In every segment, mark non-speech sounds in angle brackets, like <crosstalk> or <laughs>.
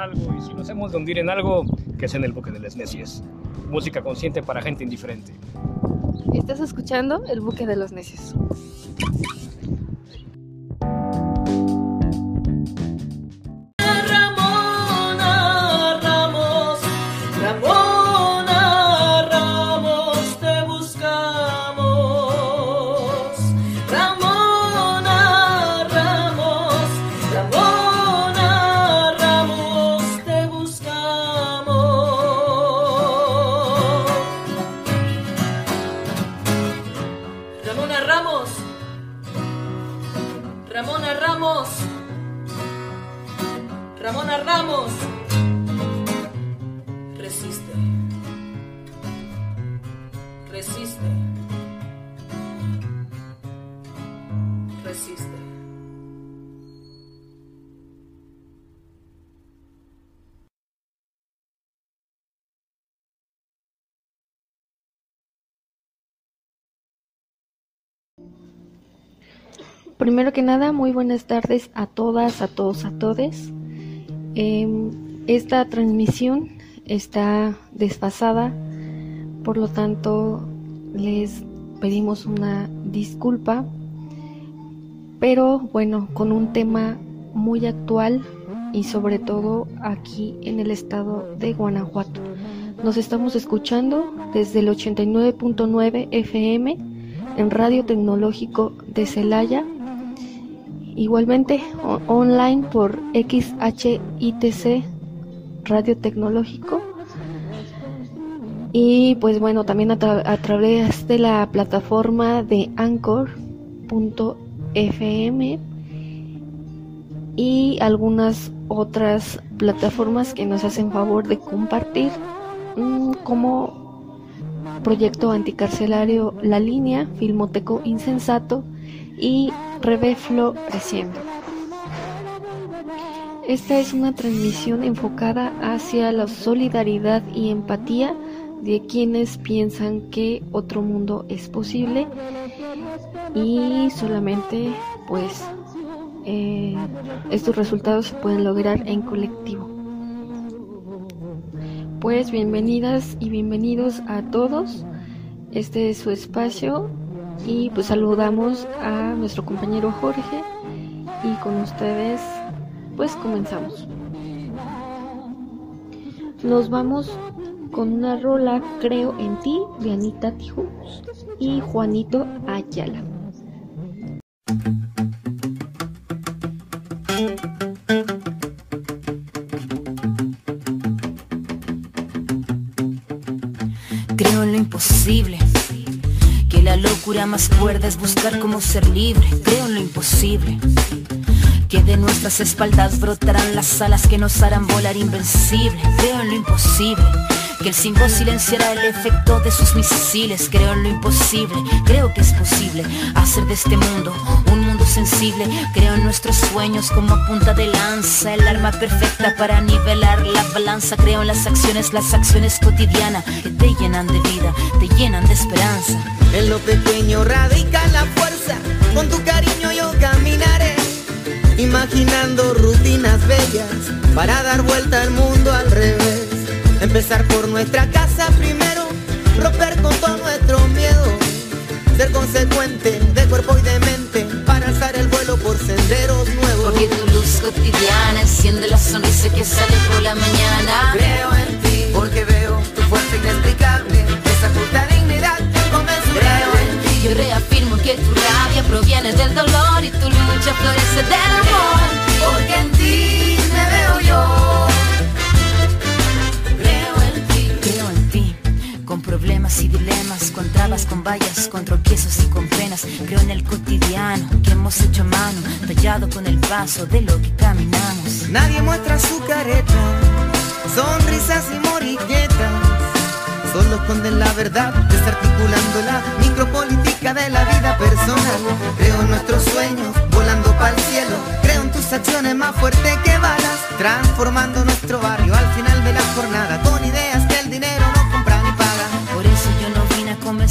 algo y si nos hemos de hundir en algo, que es en el buque de las necias. Música consciente para gente indiferente. Estás escuchando El buque de los necios. Primero que nada, muy buenas tardes a todas, a todos, a todes. Em, esta transmisión está desfasada, por lo tanto les pedimos una disculpa, pero bueno, con un tema muy actual y sobre todo aquí en el estado de Guanajuato. Nos estamos escuchando desde el 89.9 FM en Radio Tecnológico de Celaya Igualmente online por XHITC Radio Tecnológico. Y pues bueno, también a, través de la plataforma de Anchor.fm y algunas otras plataformas que nos hacen favor de compartir mm, como proyecto anticarcelario La Línea, Filmoteco Insensato y Reveflo Creciendo. Esta es una transmisión enfocada hacia la solidaridad y empatía de quienes piensan que otro mundo es posible y solamente pues eh, estos resultados se pueden lograr en colectivo. Pues bienvenidas y bienvenidos a todos. Este es su espacio y pues saludamos a nuestro compañero Jorge y con ustedes pues comenzamos. Nos vamos con una rola Creo en ti de Anita Tijus y Juanito Ayala. Creo en lo imposible la locura más cuerda es buscar cómo ser libre, creo en lo imposible. Que de nuestras espaldas brotarán las alas que nos harán volar invencible, creo en lo imposible. Que el 5 silenciará el efecto de sus misiles, creo en lo imposible, creo que es posible hacer de este mundo un mundo sensible, creo en nuestros sueños como punta de lanza, el arma perfecta para nivelar la balanza, creo en las acciones, las acciones cotidianas que te llenan de vida, te llenan de esperanza. En lo pequeño radica la fuerza, con tu cariño yo caminaré, imaginando rutinas bellas para dar vuelta al mundo al revés. Empezar por nuestra casa primero, romper con todo nuestro miedo, ser consecuente de cuerpo y de mente cotidiana enciende la sonrisa que sale por la mañana. Creo en ti, porque veo tu fuerza inexplicable, esa justa dignidad yo reafirmo que tu rabia proviene del dolor y tu lucha florece del amor. Porque en ti me veo yo. Y dilemas, con trabas, con vallas, con tropiezos y con penas. Creo en el cotidiano que hemos hecho mano, tallado con el paso de lo que caminamos. Nadie muestra su careta, sonrisas y moriguetas solo esconden la verdad, desarticulando la micropolítica de la vida personal. Creo en nuestros sueños, volando para el cielo. Creo en tus acciones más fuertes que balas, transformando nuestro barrio al final de la jornada con ideas que el dinero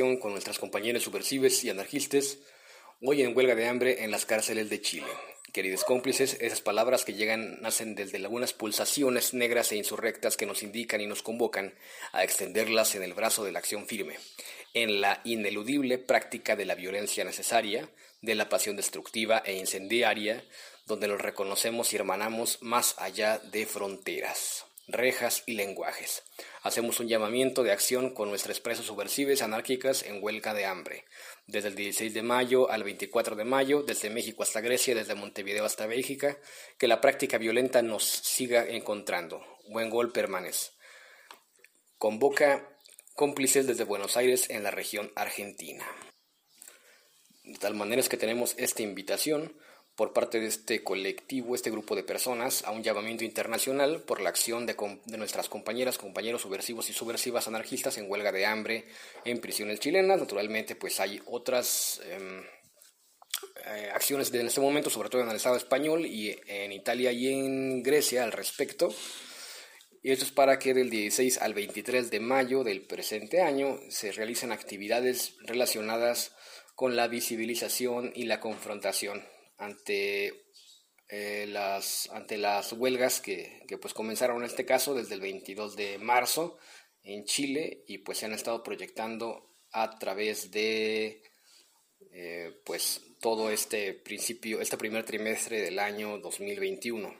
Con nuestras compañeras subversives y anarquistas, hoy en huelga de hambre en las cárceles de Chile. Queridos cómplices, esas palabras que llegan nacen desde algunas pulsaciones negras e insurrectas que nos indican y nos convocan a extenderlas en el brazo de la acción firme, en la ineludible práctica de la violencia necesaria, de la pasión destructiva e incendiaria, donde nos reconocemos y hermanamos más allá de fronteras rejas y lenguajes. Hacemos un llamamiento de acción con nuestras presas subversivas anárquicas en huelga de hambre. Desde el 16 de mayo al 24 de mayo, desde México hasta Grecia, desde Montevideo hasta Bélgica, que la práctica violenta nos siga encontrando. Buen gol permanece. Convoca cómplices desde Buenos Aires en la región argentina. De tal manera es que tenemos esta invitación por parte de este colectivo, este grupo de personas, a un llamamiento internacional por la acción de, nuestras compañeras, compañeros subversivos y subversivas anarquistas en huelga de hambre en prisiones chilenas. Naturalmente, pues hay otras em, eh, acciones en este momento, sobre todo en el Estado español y en Italia y en Grecia al respecto. Y esto es para que del 16 al 23 de mayo del presente año se realicen actividades relacionadas con la visibilización y la confrontación ante, eh, las, ante las huelgas que, que, pues comenzaron en este caso desde el 22 de marzo en Chile y pues se han estado proyectando a través de eh, pues todo este principio, este primer trimestre del año 2021.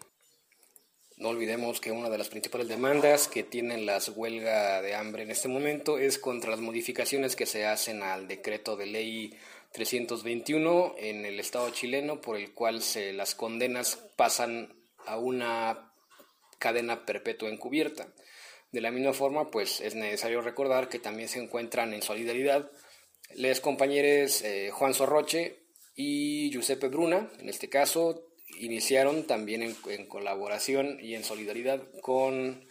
No olvidemos que una de las principales demandas que tienen las huelgas de hambre en este momento es contra las modificaciones que se hacen al decreto de ley 321 en el Estado chileno por el cual se, las condenas pasan a una cadena perpetua encubierta. De la misma forma, pues es necesario recordar que también se encuentran en solidaridad les compañeros eh, Juan Sorroche y Giuseppe Bruna, en este caso, iniciaron también en, en, colaboración y en solidaridad con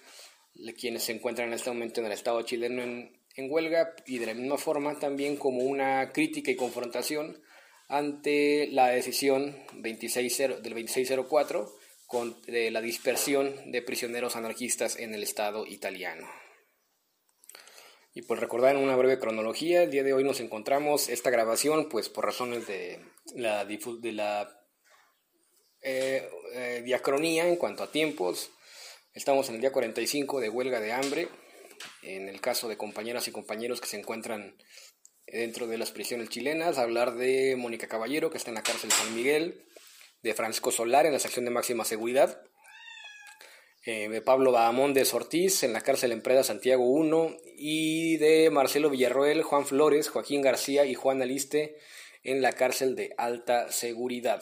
quienes se encuentran en este momento en el Estado chileno en, en, huelga y de la misma forma también como una crítica y confrontación ante la decisión 26, del 2604 con, de la dispersión de prisioneros anarquistas en el Estado italiano. Y pues recordar en una breve cronología, el día de hoy nos encontramos esta grabación, pues por razones de la, de la eh, eh, diacronía en cuanto a tiempos. Estamos en el día 45 de huelga de hambre, en el caso de compañeras y compañeros que se encuentran dentro de las prisiones chilenas, hablar de Mónica Caballero, que está en la cárcel San Miguel, de Francisco Solar en la sección de máxima seguridad, eh, de Pablo Bahamondes Ortiz en la cárcel Empresa Santiago 1 y de Marcelo Villarroel, Juan Flores, Joaquín García y Juan Aliste en la cárcel de alta seguridad.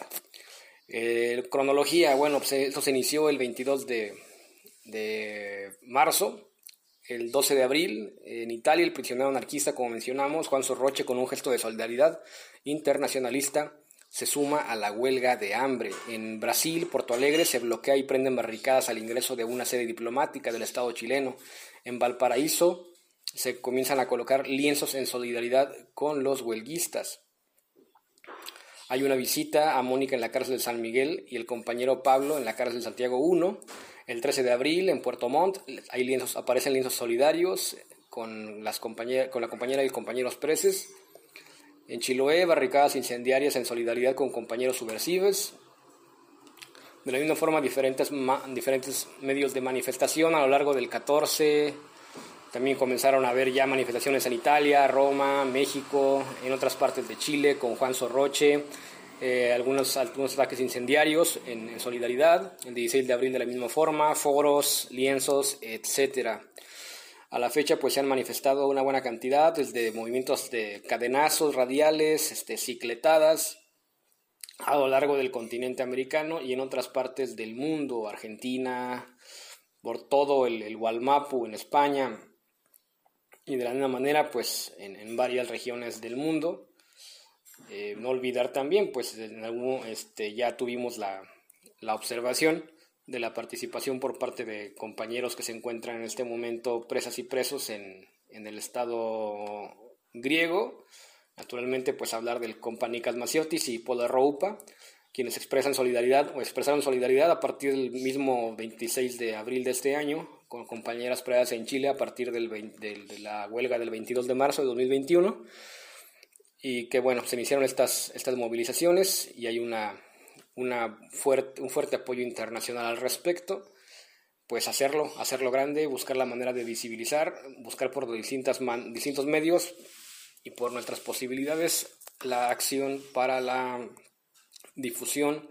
Cronología, bueno, pues se inició el 22 de, de marzo, el 12 de abril, en Italia, el prisionero anarquista, como mencionamos, Juan Sorroche, con un gesto de solidaridad internacionalista, se suma a la huelga de hambre. En Brasil, Porto Alegre, se bloquea y prenden barricadas al ingreso de una sede diplomática del Estado chileno. En Valparaíso, se comienzan a colocar lienzos en solidaridad con los huelguistas. Hay una visita a Mónica en la cárcel de San Miguel y el compañero Pablo en la cárcel de Santiago 1. El 13 de abril en Puerto Montt aparecen lienzos solidarios con, las con la compañera y compañeros presos. En Chiloé, barricadas incendiarias en solidaridad con compañeros subversivos. De la misma forma, diferentes, diferentes medios de manifestación a lo largo del 14. También comenzaron a haber ya manifestaciones en Italia, Roma, México, en otras partes de Chile, con Juan Sorroche. Eh, algunos, algunos ataques incendiarios en, solidaridad, el 16 de abril de la misma forma, foros, lienzos, etcétera. A la fecha pues se han manifestado una buena cantidad, desde movimientos de cadenazos radiales, este, cicletadas, a lo largo del continente americano y en otras partes del mundo, Argentina, por todo el, el en España y de la misma manera pues en, en varias regiones del mundo. Eh, no olvidar también pues en algún, este, ya tuvimos la, la observación de la participación por parte de compañeros que se encuentran en este momento presas y presos en, el Estado griego. Naturalmente, pues hablar del Companicas Masiotis y Pola Roupa, quienes expresan solidaridad o expresaron solidaridad a partir del mismo 26 de abril de este año con compañeras presas en Chile a partir del de la huelga del 22 de marzo de 2021 y que bueno, se iniciaron estas, estas movilizaciones y hay una una fuerte, un fuerte apoyo internacional al respecto, pues hacerlo, hacerlo grande, buscar la manera de visibilizar, buscar por distintas distintos medios y por nuestras posibilidades la acción para la difusión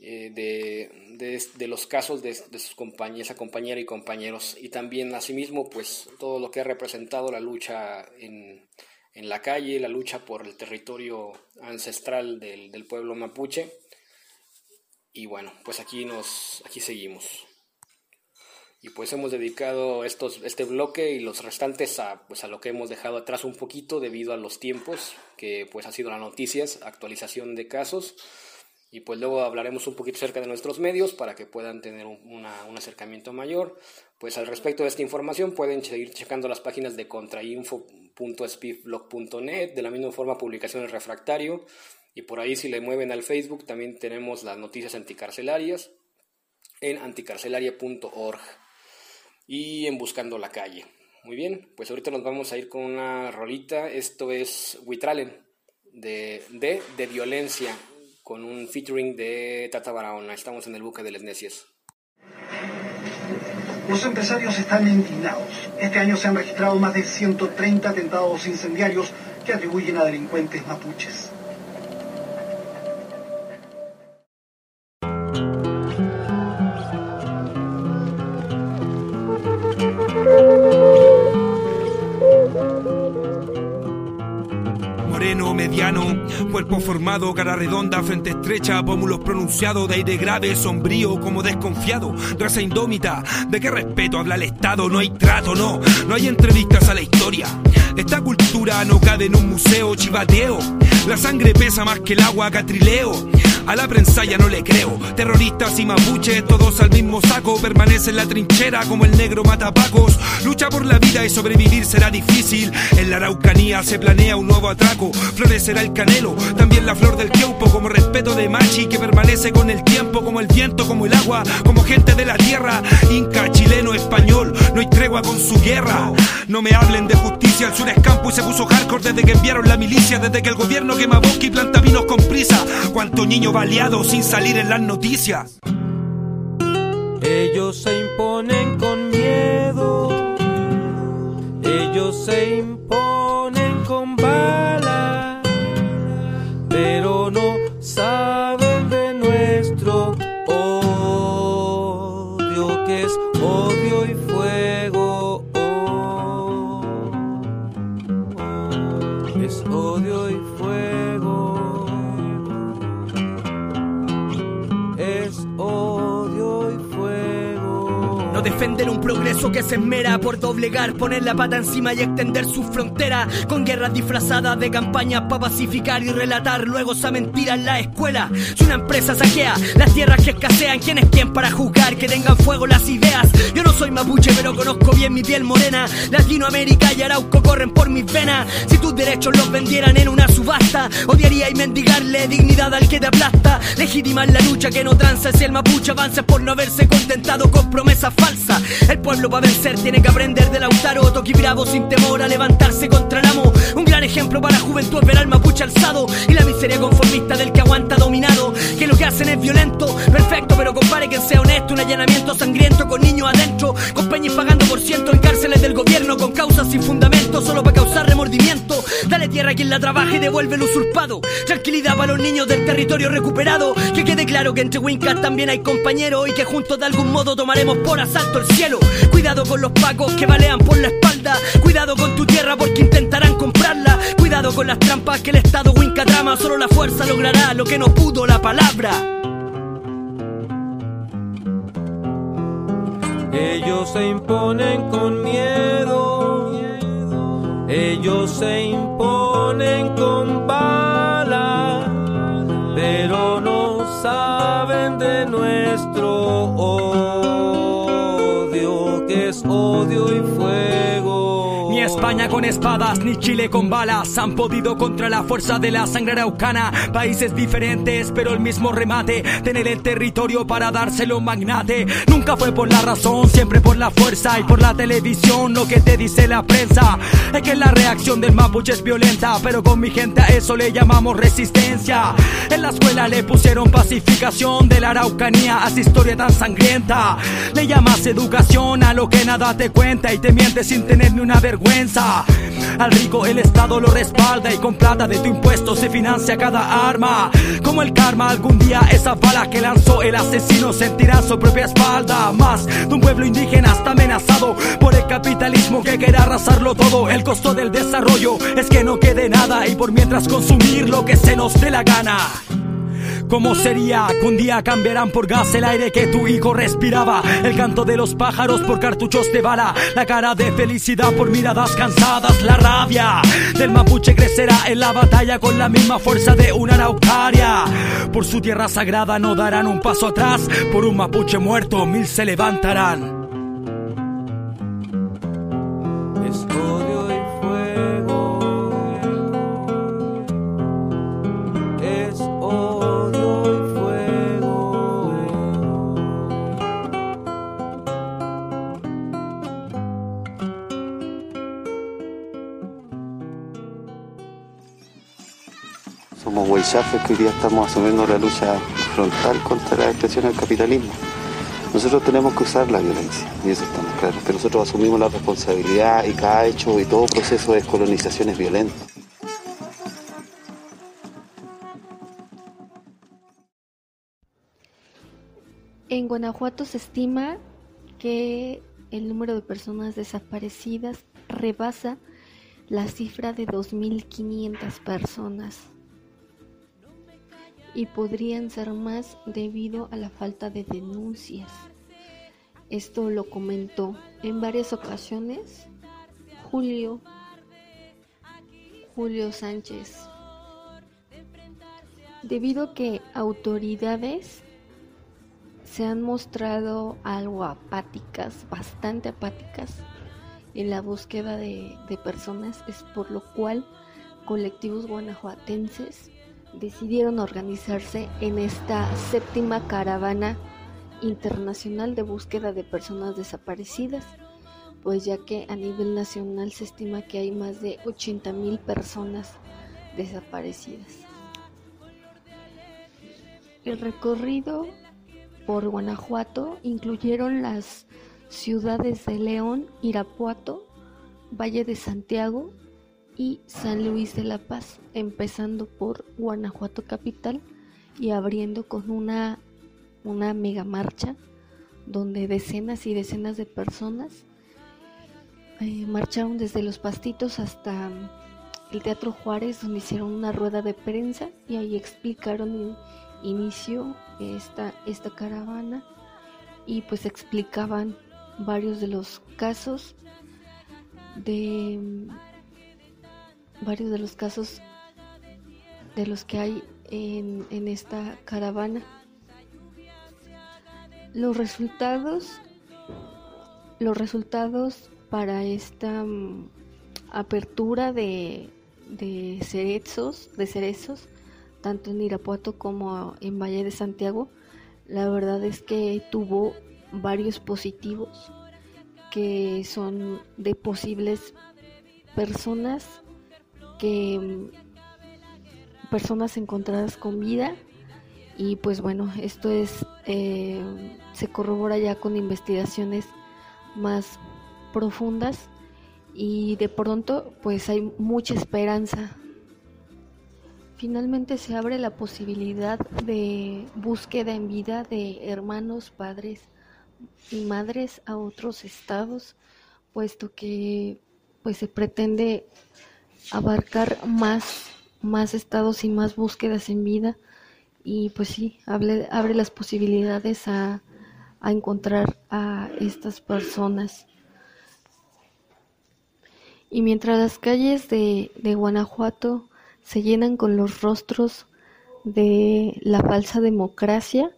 eh, de, de, los casos de, de sus compañeras, compañera y compañeros. Y también asimismo pues todo lo que ha representado la lucha en, en la calle, la lucha por el territorio ancestral del, del pueblo mapuche y bueno, pues aquí nos aquí seguimos. Y pues hemos dedicado estos, este bloque y los restantes a, pues a lo que hemos dejado atrás un poquito debido a los tiempos, que pues ha sido las noticias, actualización de casos. Y pues luego hablaremos un poquito acerca de nuestros medios para que puedan tener un, un acercamiento mayor. Pues al respecto de esta información pueden seguir checando las páginas de contrainfo.speedblog.net, de la misma forma publicaciones refractario, y por ahí si le mueven al Facebook también tenemos las noticias anticarcelarias en anticarcelaria.org y en Buscando la Calle. Muy bien, pues ahorita nos vamos a ir con una rolita. Esto es Witralen de, de, de Violencia con un featuring de Tata Barahona. Estamos en el buque de las necias. Los empresarios están indignados. Este año se han registrado más de 130 atentados incendiarios que atribuyen a delincuentes mapuches. Cuerpo formado, cara redonda, frente estrecha, pómulos pronunciados, de aire grave, sombrío, como desconfiado. Raza indómita, ¿de qué respeto habla el Estado? No hay trato, no, no hay entrevistas a la historia. Esta cultura no cabe en un museo chivateo. La sangre pesa más que el agua catrileo. A la prensa ya no le creo. Terroristas y mapuches, todos al mismo saco. Permanece en la trinchera como el negro matapacos. Lucha por la vida y sobrevivir será difícil. En la Araucanía se planea un nuevo atraco. Florecerá el canelo, también la flor del tiempo. Como respeto de machi que permanece con el tiempo. Como el viento, como el agua, como gente de la tierra. Inca, chileno, español, no hay tregua con su guerra. No me hablen de justicia, el sur es campo y se puso hardcore desde que enviaron la milicia. Desde que el gobierno quema bosque y planta vinos con prisa. Cuánto niño baleado sin salir en las noticias. Ellos se imponen con miedo. Ellos se imponen defender un progreso que se esmera por doblegar, poner la pata encima y extender su frontera. Con guerras disfrazadas de campañas para pacificar y relatar luego esa mentira en la escuela. Si una empresa saquea las tierras que escasean, ¿quién es quién para juzgar que tengan fuego las ideas? Yo no soy mapuche, pero conozco bien mi piel morena. Latinoamérica y Arauco corren por mis venas. Si tus derechos los vendieran en una subasta, odiaría y mendigarle dignidad al que te aplasta. Legitimar la lucha que no tranza si el mapuche avanza por no haberse contentado con promesas falsas. El pueblo para vencer tiene que aprender de Lautaro, Toki Bravo sin temor a levantarse contra el amo. Un gran ejemplo para la juventud ver al mapuche alzado y la miseria conformista del que aguanta dominado. Que lo que hacen es violento, perfecto, pero compare que sea honesto. Un allanamiento sangriento con niños adentro, con peñas pagando por ciento en cárceles del gobierno, con causas sin fundamento, solo para tierra quien la trabaje y devuelve el usurpado. Tranquilidad para los niños del territorio recuperado. Que quede claro que entre Wincas también hay compañeros y que juntos de algún modo tomaremos por asalto el cielo. Cuidado con los pacos que balean por la espalda. Cuidado con tu tierra porque intentarán comprarla. Cuidado con las trampas que el Estado Winca trama. Solo la fuerza logrará lo que no pudo la palabra. Ellos se imponen con miedo. Ellos se imponen con bala. Pero no saben de nuestro odio, que es odio y fuego. España con espadas, ni Chile con balas han podido contra la fuerza de la sangre araucana. Países diferentes, pero el mismo remate. Tener el territorio para dárselo magnate. Nunca fue por la razón, siempre por la fuerza y por la televisión. Lo que te dice la prensa es que la reacción del mapuche es violenta, pero con mi gente a eso le llamamos resistencia. En la escuela le pusieron pacificación de la araucanía a esa historia tan sangrienta. Le llamas educación a lo que nada te cuenta y te mientes sin tener ni una vergüenza. Al rico el Estado lo respalda y con plata de tu impuesto se financia cada arma. Como el karma, algún día esa bala que lanzó el asesino sentirá su propia espalda. Más de un pueblo indígena está amenazado por el capitalismo que quiere arrasarlo todo. El costo del desarrollo es que no quede nada y por mientras consumir lo que se nos dé la gana. ¿Cómo sería que un día cambiarán por gas el aire que tu hijo respiraba? El canto de los pájaros por cartuchos de bala, la cara de felicidad por miradas cansadas, la rabia del mapuche crecerá en la batalla con la misma fuerza de una araucaria. Por su tierra sagrada no darán un paso atrás, por un mapuche muerto mil se levantarán. Que hoy día estamos asumiendo la lucha frontal contra la expresión del capitalismo. Nosotros tenemos que usar la violencia, y eso estamos claros, que nosotros asumimos la responsabilidad y cada hecho y todo proceso de descolonización es violento. En Guanajuato se estima que el número de personas desaparecidas rebasa la cifra de 2.500 personas y podrían ser más debido a la falta de denuncias. Esto lo comentó en varias ocasiones Julio Julio Sánchez. Debido a que autoridades se han mostrado algo apáticas, bastante apáticas en la búsqueda de, de personas, es por lo cual colectivos guanajuatenses decidieron organizarse en esta séptima caravana internacional de búsqueda de personas desaparecidas, pues ya que a nivel nacional se estima que hay más de 80 mil personas desaparecidas. El recorrido por Guanajuato incluyeron las ciudades de León, Irapuato, Valle de Santiago y San Luis de la Paz, empezando por Guanajuato capital y abriendo con una, una mega marcha donde decenas y decenas de personas eh, marcharon desde los pastitos hasta el Teatro Juárez, donde hicieron una rueda de prensa y ahí explicaron inicio esta, esta caravana y pues explicaban varios de los casos de varios de los casos de los que hay en, en esta caravana. Los resultados los resultados para esta mm, apertura de, de cerezos, de cerezos, tanto en Irapuato como en Valle de Santiago, la verdad es que tuvo varios positivos que son de posibles personas que mm, personas encontradas con vida y pues bueno esto es eh, se corrobora ya con investigaciones más profundas y de pronto pues hay mucha esperanza. Finalmente se abre la posibilidad de búsqueda en vida de hermanos, padres y madres a otros estados, puesto que pues se pretende abarcar más más estados y más búsquedas en vida y pues sí, abre, abre las posibilidades a, a encontrar a estas personas. Y mientras las calles de, de Guanajuato se llenan con los rostros de la falsa democracia,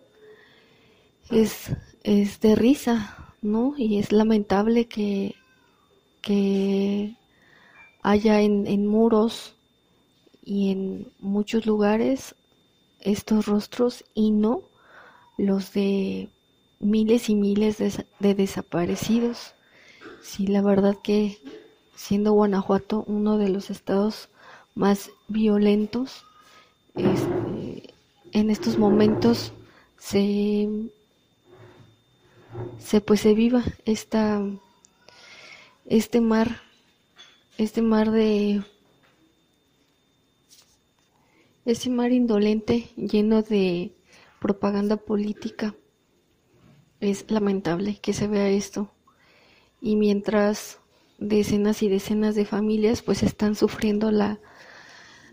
es, es de risa, ¿no? Y es lamentable que, que haya en, en muros y en muchos lugares estos rostros y no los de miles y miles de, desaparecidos. Sí, la verdad que siendo Guanajuato uno de los estados más violentos, este, en estos momentos se, se pues se viva esta este mar este mar de ese mar indolente lleno de propaganda política es lamentable que se vea esto. Y mientras decenas y decenas de familias pues están sufriendo la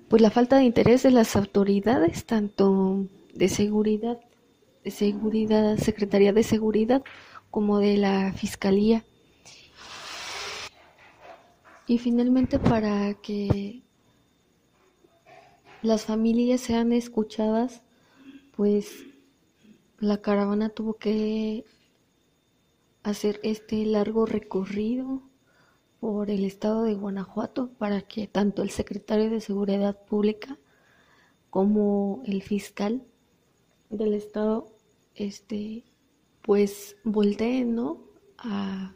pues la falta de interés de las autoridades tanto de seguridad de seguridad secretaría de seguridad como de la fiscalía y finalmente para que las familias sean escuchadas pues la caravana tuvo que hacer este largo recorrido por el estado de Guanajuato para que tanto el secretario de Seguridad Pública como el fiscal del estado este pues volteen a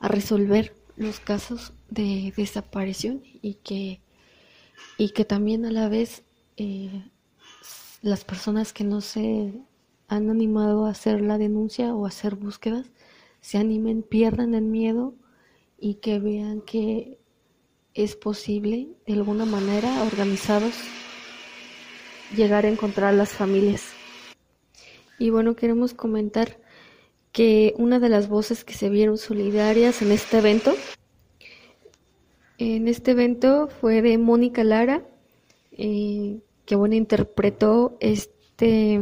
resolver los casos de desaparición y que y que también a la vez eh, las personas que no se han animado a hacer la denuncia o a hacer búsquedas se animen, pierdan el miedo y que vean que es posible de alguna manera organizados llegar a encontrar las familias. Y bueno, queremos comentar que una de las voces que se vieron solidarias en este evento, en este evento fue de Mónica Lara, eh, que bueno, interpretó este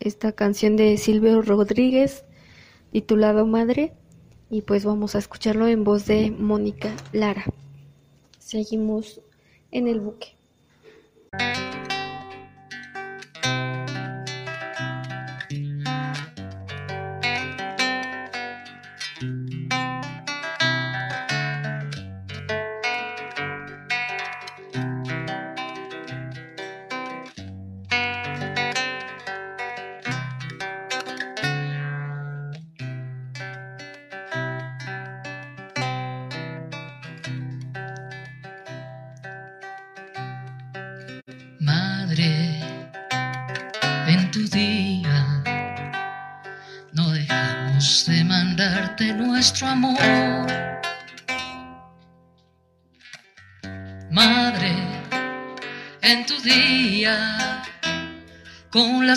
esta canción de Silvio Rodríguez titulado Madre y pues vamos a escucharlo en voz de Mónica Lara. Seguimos en el buque.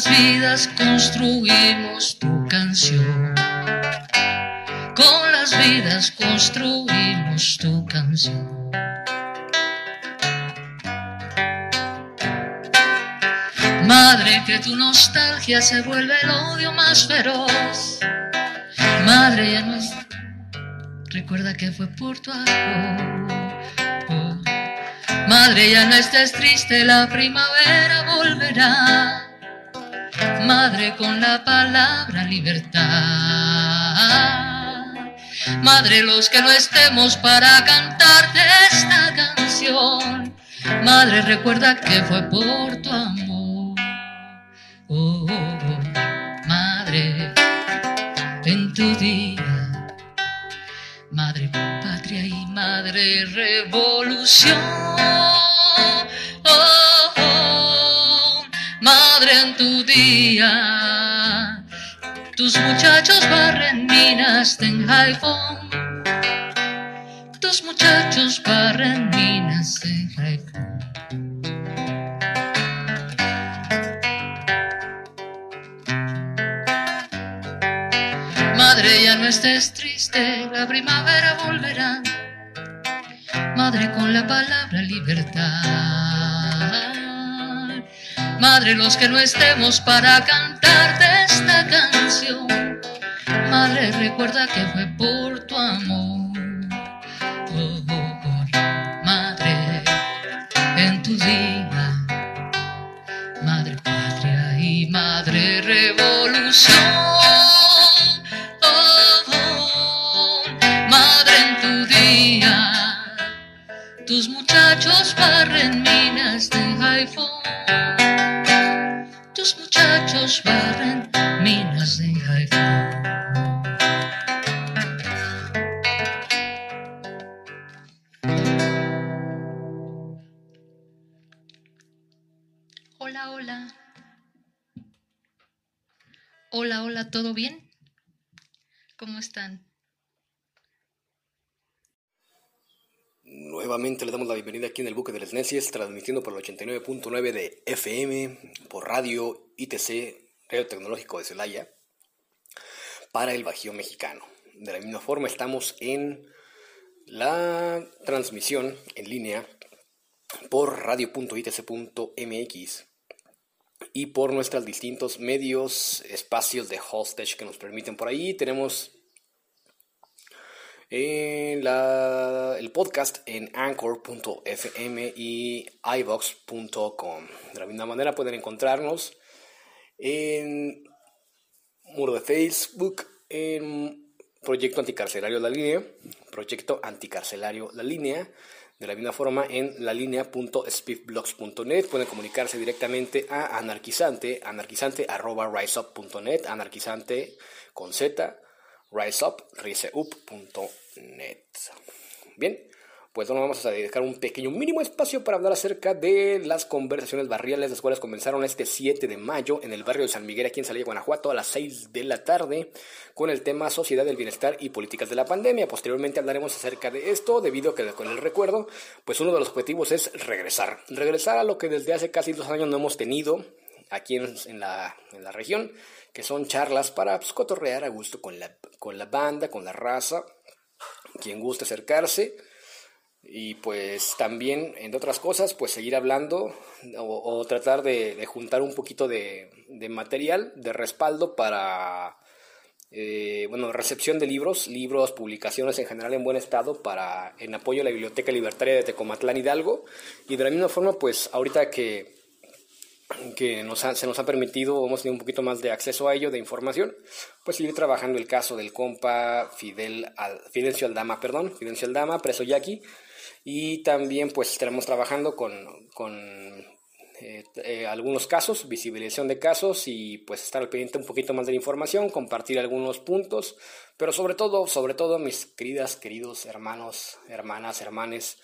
nuestras vidas construimos tu canción. Con las vidas construimos tu canción. Madre, que tu nostalgia se vuelve el odio más feroz. Madre, ya no es... recuerda que fue por tu amor. Madre, ya no estés triste, la primavera volverá. Madre, con la palabra libertad. Madre, los que no estemos para cantarte esta canción. Madre, recuerda que fue por tu amor. Oh. Madre, en tu día. Madre patria y madre revolución. Madre en tu día. Tus muchachos barren minas en iPhone. Tus muchachos barren minas en iPhone. Madre, ya no estés triste, la primavera volverá. Madre, con la palabra libertad. Madre, los que no estemos para cantarte esta canción. Madre, recuerda que fue por tu amor. Oh, oh, oh. Madre, en tu día. Madre patria y madre revolución. Oh, tus muchachos barren Tus muchachos barren minas de iPhone. Hola, hola. Hola, hola, ¿todo bien? ¿Cómo están? Nuevamente le damos la bienvenida aquí en el Buque de las Necias, transmitiendo por el 89.9 de FM, por radio ITC, Radio Tecnológico de Celaya, para el Bajío Mexicano. De la misma forma estamos en la transmisión en línea por radio.itc.mx y por nuestros distintos medios, espacios de hostage que nos permiten por ahí. Tenemos en el podcast en anchor.fm y ivox.com. De la misma manera pueden encontrarnos en muro de Facebook, en Proyecto Anticarcelario La Línea, Proyecto Anticarcelario La Línea, de la misma forma en lalinea.speedblogs.net pueden comunicarse directamente a anarquizante, anarquizante arroba riseup.net, anarquizante con z, riseup, riseup.net. Bien, pues ahora vamos a dedicar un pequeño mínimo espacio para hablar acerca de las conversaciones barriales, las cuales comenzaron este 7 de mayo en el barrio de San Miguel, aquí en Salilla, Guanajuato, a las 6 de la tarde, con el tema Sociedad del Bienestar y Políticas de la Pandemia. Posteriormente hablaremos acerca de esto, debido a que con el recuerdo, pues uno de los objetivos es regresar. Regresar a lo que desde hace casi dos años no hemos tenido aquí en, la, en la región, que son charlas para pues, cotorrear a gusto con la, con la banda, con la raza, quien guste acercarse y pues también, entre otras cosas, pues seguir hablando o, tratar de, juntar un poquito de, de, material de respaldo para, eh, bueno, recepción de libros, libros, publicaciones en general en buen estado para, en apoyo a la Biblioteca Libertaria de Tecomatlán Hidalgo. Y de la misma forma, pues ahorita que, que nos ha, se nos ha permitido, hemos tenido un poquito más de acceso a ello, de información, pues seguir trabajando el caso del compa Fidel, Al, Fidencio Aldama, perdón, Fidencio Aldama, preso yaqui, y también pues estaremos trabajando con, con eh, eh, algunos casos, visibilización de casos y pues estar al pendiente un poquito más de la información, compartir algunos puntos, pero sobre todo, sobre todo mis queridas, queridos hermanos, hermanas, hermanes,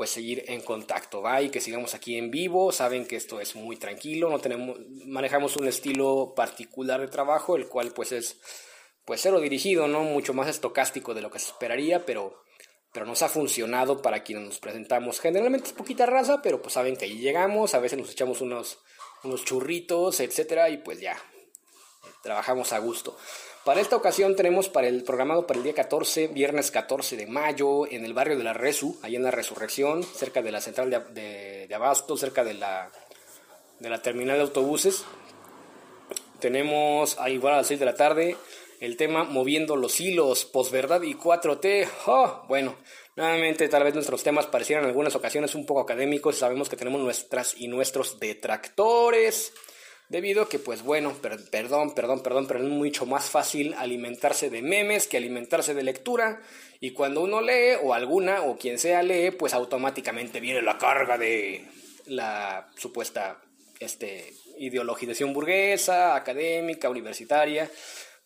pues seguir en contacto, ¿va? Y que sigamos aquí en vivo, saben que esto es muy tranquilo, no tenemos, manejamos un estilo particular de trabajo, el cual pues es pues cero dirigido, ¿no? Mucho más estocástico de lo que se esperaría, pero pero nos ha funcionado para quienes nos presentamos. Generalmente es poquita raza, pero pues saben que ahí llegamos, a veces nos echamos unos, unos churritos, etcétera, y pues ya, trabajamos a gusto. Para esta ocasión tenemos para el programado para el día 14, viernes 14 de mayo, en el barrio de la Resu, ahí en la Resurrección, cerca de la central de, Abasto, cerca de la de la terminal de autobuses. Tenemos a igual a las 6 de la tarde el tema Moviendo los hilos, posverdad y 4T. Oh, bueno, nuevamente tal vez nuestros temas parecieran en algunas ocasiones un poco académicos. Sabemos que tenemos nuestras y nuestros detractores. Debido a que, pues bueno, perdón, perdón, perdón, pero es mucho más fácil alimentarse de memes que alimentarse de lectura. Y cuando uno lee, o alguna, o quien sea lee, pues automáticamente viene la carga de la supuesta este, ideologización burguesa, académica, universitaria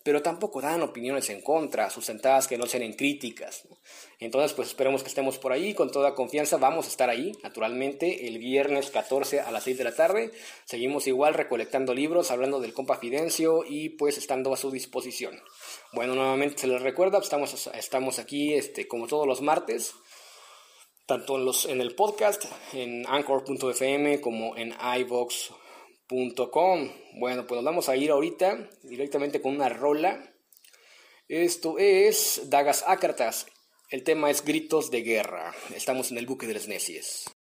pero tampoco dan opiniones en contra, sustentadas que no sean en críticas. Entonces, pues esperemos que estemos por ahí, con toda confianza vamos a estar ahí, naturalmente, el viernes 14 a las 6 de la tarde. Seguimos igual recolectando libros, hablando del compa Fidencio y pues estando a su disposición. Bueno, nuevamente se les recuerda, estamos, estamos aquí este, como todos los martes, tanto en, los, en el podcast, en anchor.fm como en iVox Com. Bueno, pues vamos a ir ahorita directamente con una rola. Esto es Dagas Ácartas. El tema es Gritos de Guerra. Estamos en el buque de las necias.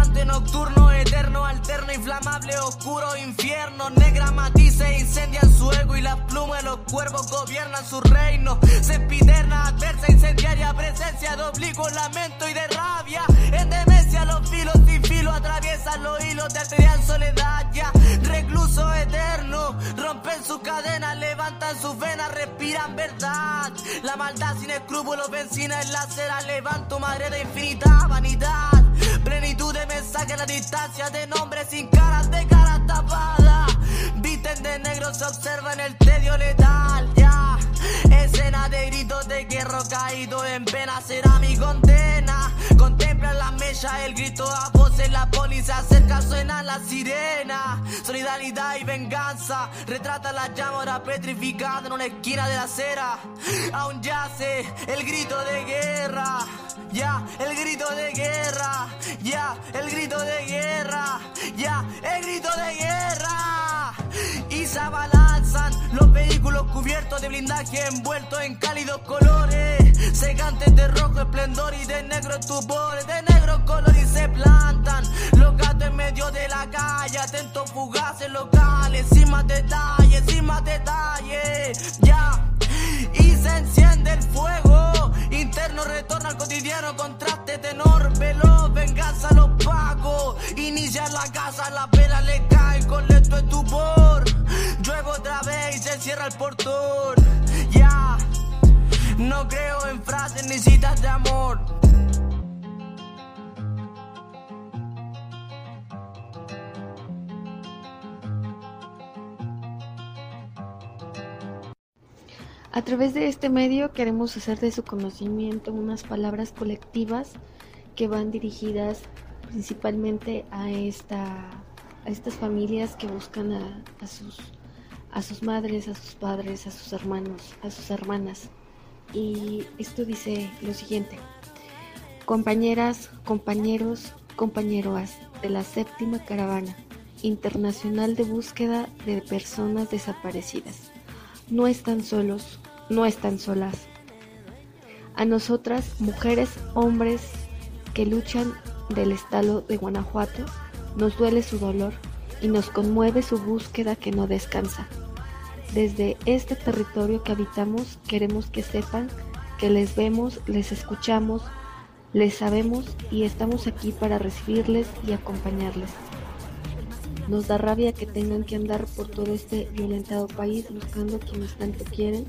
Ya nigromante nocturno, eterno, alterno, inflamable, oscuro, infierno, negra matice, incendian su ego y las plumas de los cuervos gobiernan su reino. Se epiderna, adversa, incendiaria, presencia de obligo, lamento y de rabia. En demencia los filos sin filo atraviesan los hilos de arterial soledad ya. Recluso eterno, rompen su cadena, levantan sus venas, respiran verdad. La maldad sin escrúpulos, benzina en la cera, levanto madre de infinita vanidad. Plenitud de mensaje a la distancia de nombres sin caras de cara tapada. Visten de negro se observa en el tedio letal, ya. Escena de gritos de guerra caído en pena será mi condena. Contempla la mecha, el grito a voces, la policía acerca, suena la sirena. Solidaridad y venganza, retrata la llama petrificada en una esquina de la acera. Aún yace el grito de guerra, ya, el grito de guerra, ya, el grito de guerra, ya, el grito de guerra. Se abalanzan los vehículos cubiertos de blindaje envueltos en cálidos colores, segantes de rojo esplendor y de negro estupor, de negro color y se plantan los gatos en medio de la calle, atentos fugaces locales, sin más detalles, sin más detalles, ya. Y se enciende el fuego, interno retorna al cotidiano, contraste tenor, veloz, venganza los pagos, inicia la casa, la vela le cae con lento estupor, llueve otra vez y se cierra el portón, ya. No creo en frases ni citas de amor. A través de este medio queremos hacer de su conocimiento unas palabras colectivas que van dirigidas principalmente a esta a estas familias que buscan a, sus a sus madres, a sus padres, a sus hermanos, a sus hermanas. Y esto dice lo siguiente. Compañeras, compañeros, compañeroas de la séptima caravana internacional de búsqueda de personas desaparecidas. No están solos, no están solas. A nosotras, mujeres, hombres que luchan del estado de Guanajuato, nos duele su dolor y nos conmueve su búsqueda que no descansa. Desde este territorio que habitamos queremos que sepan que les vemos, les escuchamos, les sabemos y estamos aquí para recibirles y acompañarles. Nos da rabia que tengan que andar por todo este violentado país buscando a quienes tanto quieren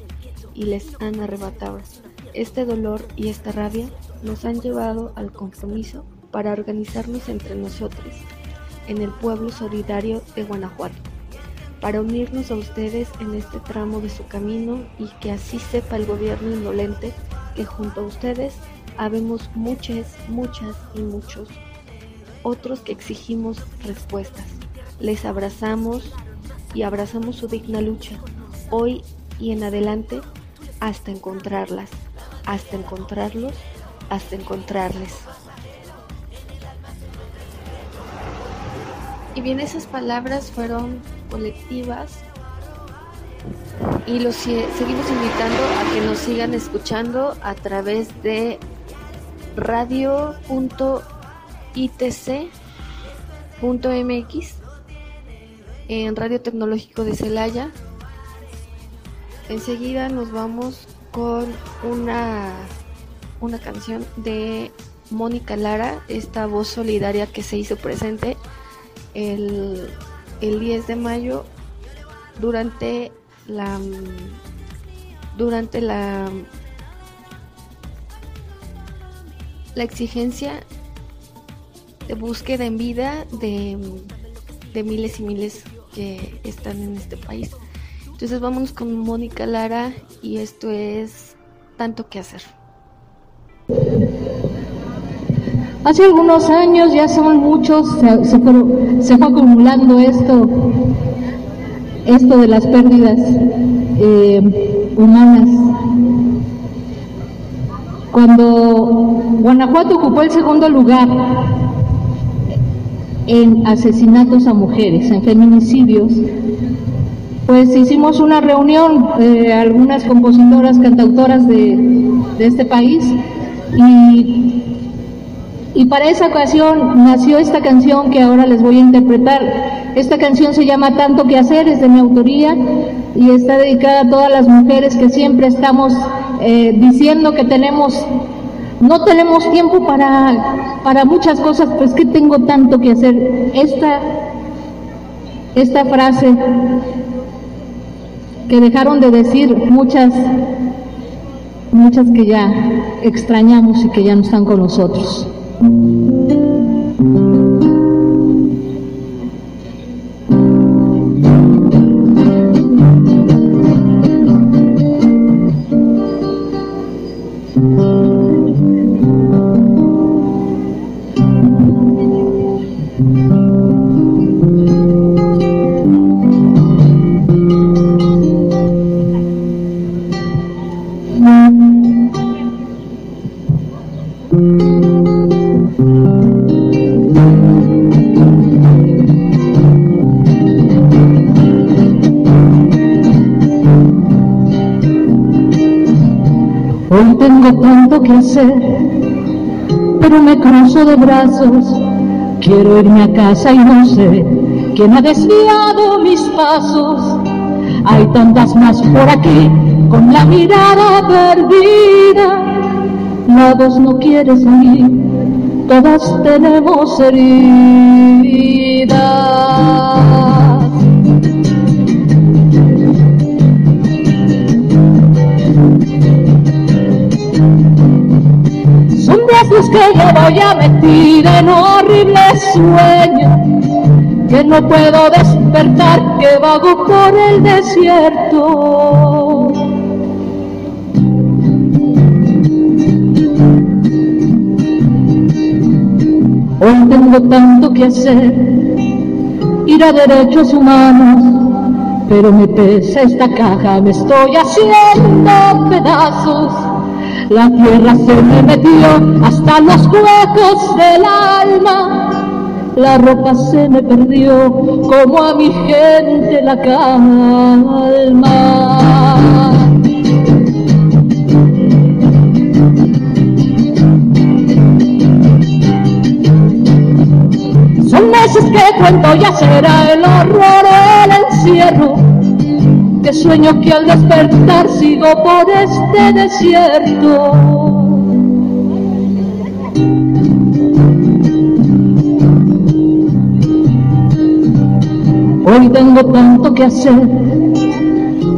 y les han arrebatado. Este dolor y esta rabia nos han llevado al compromiso para organizarnos entre nosotros en el pueblo solidario de Guanajuato, para unirnos a ustedes en este tramo de su camino y que así sepa el gobierno indolente que junto a ustedes habemos muchas, muchas y muchos otros que exigimos respuestas. Les abrazamos y abrazamos su digna lucha, hoy y en adelante, hasta encontrarlas, hasta encontrarlos, hasta encontrarles. Y bien, esas palabras fueron colectivas y los seguimos invitando a que nos sigan escuchando a través de radio.itc.mx en Radio Tecnológico de Celaya. Enseguida nos vamos con una, una canción de Mónica Lara, esta voz solidaria que se hizo presente el, el 10 de mayo durante la durante la la exigencia de búsqueda en vida de, de miles y miles que están en este país. Entonces vámonos con Mónica Lara y esto es tanto que hacer. Hace algunos años, ya son muchos, se, fue, acumulando esto, esto de las pérdidas eh, humanas. Cuando Guanajuato ocupó el segundo lugar en asesinatos a mujeres, en feminicidios, pues hicimos una reunión, eh, algunas compositoras, cantautoras de, de este país, y y para esa ocasión nació esta canción que ahora les voy a interpretar. Esta canción se llama Tanto que hacer, es de mi autoría y está dedicada a todas las mujeres que siempre estamos eh, diciendo que tenemos, no tenemos tiempo para, para muchas cosas, pues que tengo tanto que hacer. Esta, esta frase que dejaron de decir muchas, muchas que ya extrañamos y que ya no están con nosotros. Que hacer, pero me cruzo de brazos. Quiero irme a casa y no sé quién ha desviado mis pasos. Hay tantas más por aquí con la mirada perdida. La voz no quiere salir, todas tenemos heridas. Es que yo voy a metir en horrible sueño, que no puedo despertar, que vago por el desierto. Hoy tengo tanto que hacer, ir a derechos humanos, pero me pesa esta caja, me estoy haciendo pedazos la tierra se me metió hasta los huecos del alma. La ropa se me perdió como a mi gente la calma. Son meses que cuento ya será el horror el encierro sueño que al despertar sigo por este desierto. Hoy tengo tanto que hacer,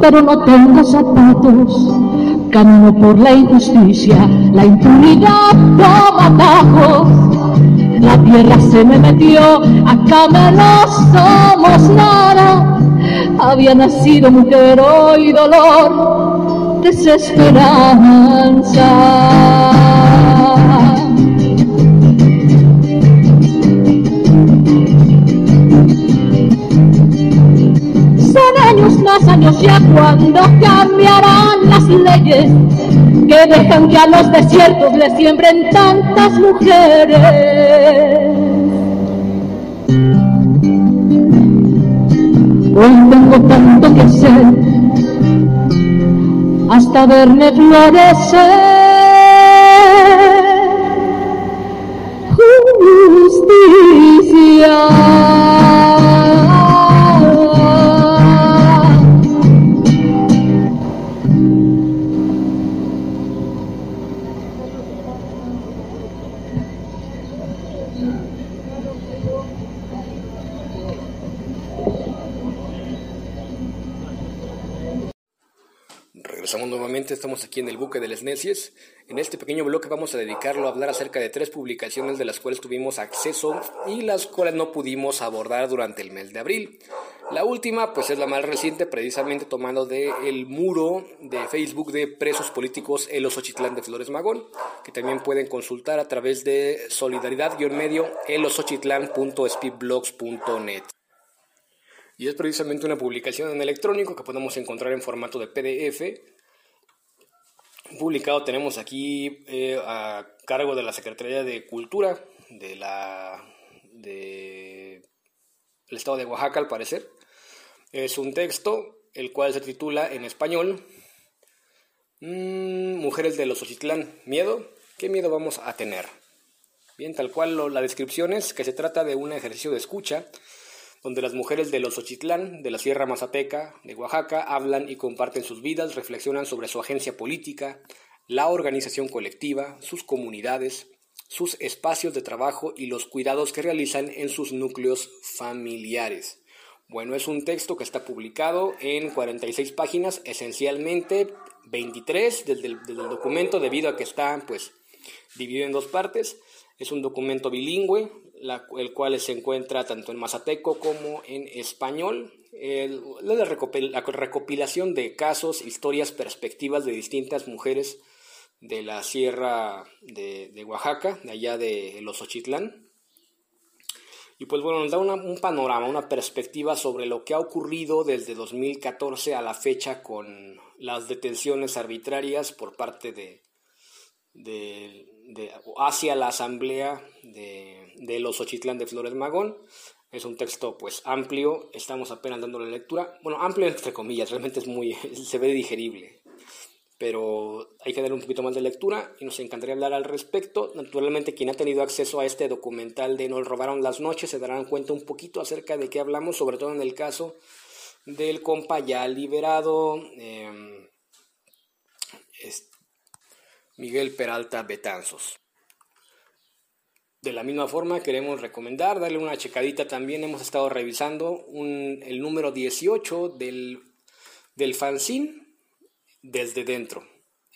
pero no tengo zapatos. Camino por la injusticia, la impunidad toma atajos. La tierra se me metió, acá me no somos nada había nacido mujer hoy dolor, desesperanza. Son años más años ya cuando cambiarán las leyes que dejan que a los desiertos les siembren tantas mujeres. Hoy tengo tanto que hacer hasta verme florecer. Regresamos aquí en el buque de las Necias. En este pequeño bloque vamos a dedicarlo a hablar acerca de tres publicaciones de las cuales tuvimos acceso y las cuales no pudimos abordar durante el mes de abril. La última, pues es la más reciente, precisamente tomando del el muro de Facebook de presos políticos El Osochitlán de Flores Magón, que también pueden consultar a través de solidaridad-medio elosochitlán.speedblogs.net. Y es precisamente una publicación en electrónico que podemos encontrar en formato de PDF. Publicado tenemos aquí eh, a cargo de la Secretaría de Cultura de la de estado de Oaxaca al parecer. Es un texto el cual se titula en español mm, Mujeres de los Ochitlán, ¿miedo? ¿Qué miedo vamos a tener? Bien, tal cual la descripción es que se trata de un ejercicio de escucha donde las mujeres de los Ochitlán, de la Sierra Mazateca, de Oaxaca, hablan y comparten sus vidas, reflexionan sobre su agencia política, la organización colectiva, sus comunidades, sus espacios de trabajo y los cuidados que realizan en sus núcleos familiares. Bueno, es un texto que está publicado en 46 páginas, esencialmente 23 desde el, documento debido a que está pues dividido en dos partes. Es un documento bilingüe, el cual se encuentra tanto en mazateco como en español. la recopilación de casos, historias, perspectivas de distintas mujeres de la sierra de, Oaxaca, de allá de los Ochitlán. Y pues bueno, nos da un panorama, una perspectiva sobre lo que ha ocurrido desde 2014 a la fecha con las detenciones arbitrarias por parte de, de hacia la asamblea de de los Ochitlán de Flores Magón. Es un texto pues amplio, estamos apenas dando la lectura. Bueno, amplio entre comillas, realmente es muy, <laughs> se ve digerible. Pero hay que darle un poquito más de lectura y nos encantaría hablar al respecto. Naturalmente, quien ha tenido acceso a este documental de Nos robaron las noches se darán cuenta un poquito acerca de qué hablamos, sobre todo en el caso del compa ya liberado, em, Miguel Peralta Betanzos. De la misma forma, queremos recomendar, darle una checadita también. Hemos estado revisando el número 18 del, del fanzine desde dentro.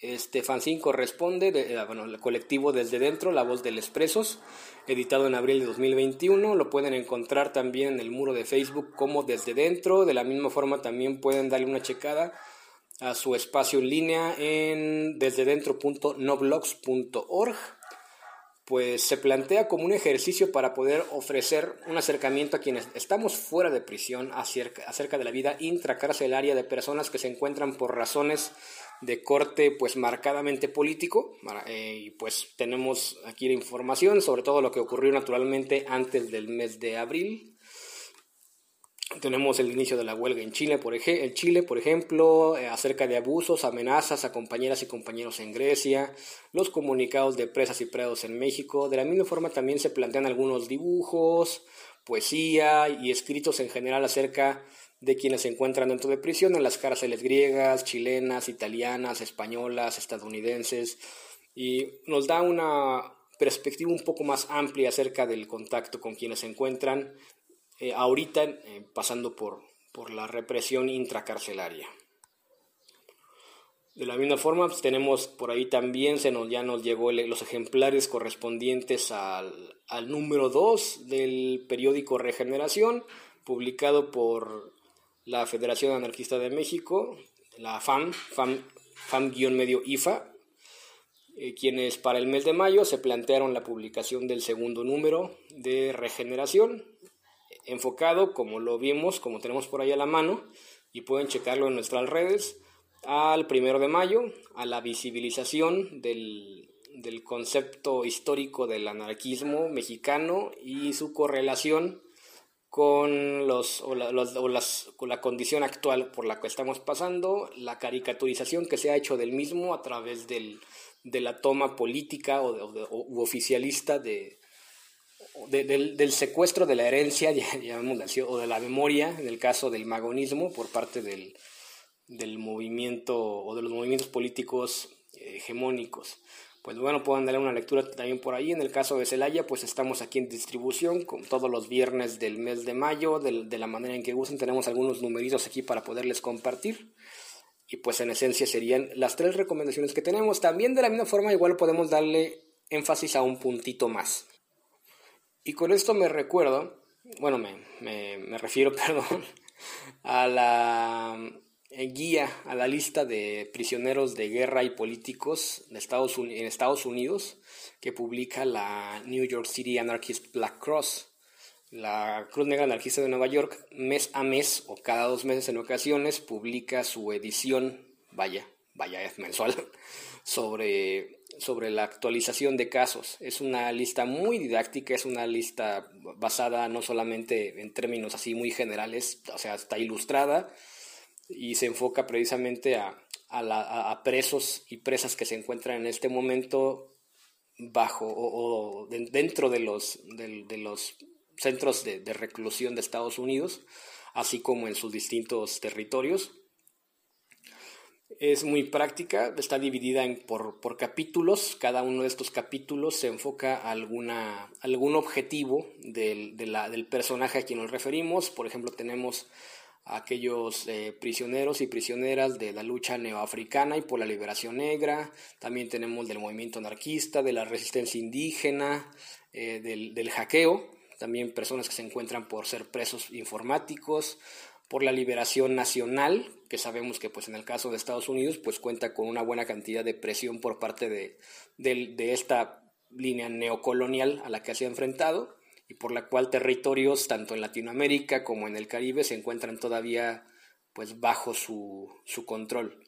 Este fanzine corresponde de, bueno, al colectivo Desde Dentro, La Voz del Expresos, editado en abril de 2021. Lo pueden encontrar también en el muro de Facebook como Desde Dentro. De la misma forma también pueden darle una checada a su espacio en línea en desdedentro.noblogs.org pues se plantea como un ejercicio para poder ofrecer un acercamiento a quienes estamos fuera de prisión acerca, de la vida intracarcelaria de personas que se encuentran por razones de corte pues marcadamente político eh, y pues tenemos aquí la información sobre todo lo que ocurrió naturalmente antes del mes de abril tenemos el inicio de la huelga en Chile, por, en Chile, por ejemplo, eh, acerca de abusos, amenazas a compañeras y compañeros en Grecia, los comunicados de presas y presos en México. De la misma forma también se plantean algunos dibujos, poesía y escritos en general acerca de quienes se encuentran dentro de prisión en las cárceles griegas, chilenas, italianas, españolas, estadounidenses. Y nos da una perspectiva un poco más amplia acerca del contacto con quienes se encuentran eh, ahorita eh, pasando por, por la represión intracarcelaria. De la misma forma, pues, tenemos por ahí también, se nos, ya nos llegó los ejemplares correspondientes al, al número 2 del periódico Regeneración, publicado por la Federación Anarquista de México, la FAM, FAM, FAM-medio IFA, eh, quienes para el mes de mayo se plantearon la publicación del segundo número de Regeneración, enfocado, como lo vimos, como tenemos por ahí a la mano, y pueden checarlo en nuestras redes, al primero de mayo, a la visibilización del, del concepto histórico del anarquismo mexicano y su correlación con, los, o la, las, con la condición actual por la que estamos pasando, la caricaturización que se ha hecho del mismo a través del, de la toma política o, u oficialista de, del, secuestro de la herencia, <laughs> o de la memoria, en el caso del magonismo, por parte del, del movimiento o de los movimientos políticos hegemónicos. Pues bueno, pueden darle una lectura también por ahí. En el caso de Celaya, pues estamos aquí en distribución con todos los viernes del mes de mayo, de, de la manera en que gusten. Tenemos algunos numeritos aquí para poderles compartir. Y pues en esencia serían las tres recomendaciones que tenemos. También de la misma forma igual podemos darle énfasis a un puntito más. Y con esto me recuerdo, bueno, me, me, me refiero, <laughs> perdón, a la eh, guía a la lista de prisioneros de guerra y políticos en Estados, en Estados Unidos que publica la New York City Anarchist Black Cross. La Cruz Negra Anarquista de Nueva York, mes a mes o cada dos meses en ocasiones, publica su edición, vaya, vaya, es mensual, <laughs> sobre, sobre la actualización de casos. Es una lista muy didáctica, es una lista basada no solamente en términos así muy generales, o sea, está ilustrada, y se enfoca precisamente a, a, presos y presas que se encuentran en este momento bajo o, dentro de los, de, los centros de, reclusión de Estados Unidos, así como en sus distintos territorios. Es muy práctica, está dividida en, por, por, capítulos, cada uno de estos capítulos se enfoca a alguna, algún objetivo del, del personaje a quien nos referimos, por ejemplo tenemos aquellos eh, prisioneros y prisioneras de la lucha neoafricana y por la liberación negra, también tenemos del movimiento anarquista, de la resistencia indígena, eh, del, del, hackeo, también personas que se encuentran por ser presos informáticos, por la liberación nacional, que sabemos que pues en el caso de Estados Unidos pues cuenta con una buena cantidad de presión por parte de, de, esta línea neocolonial a la que se ha enfrentado, y por la cual territorios tanto en Latinoamérica como en el Caribe se encuentran todavía pues bajo su, su control.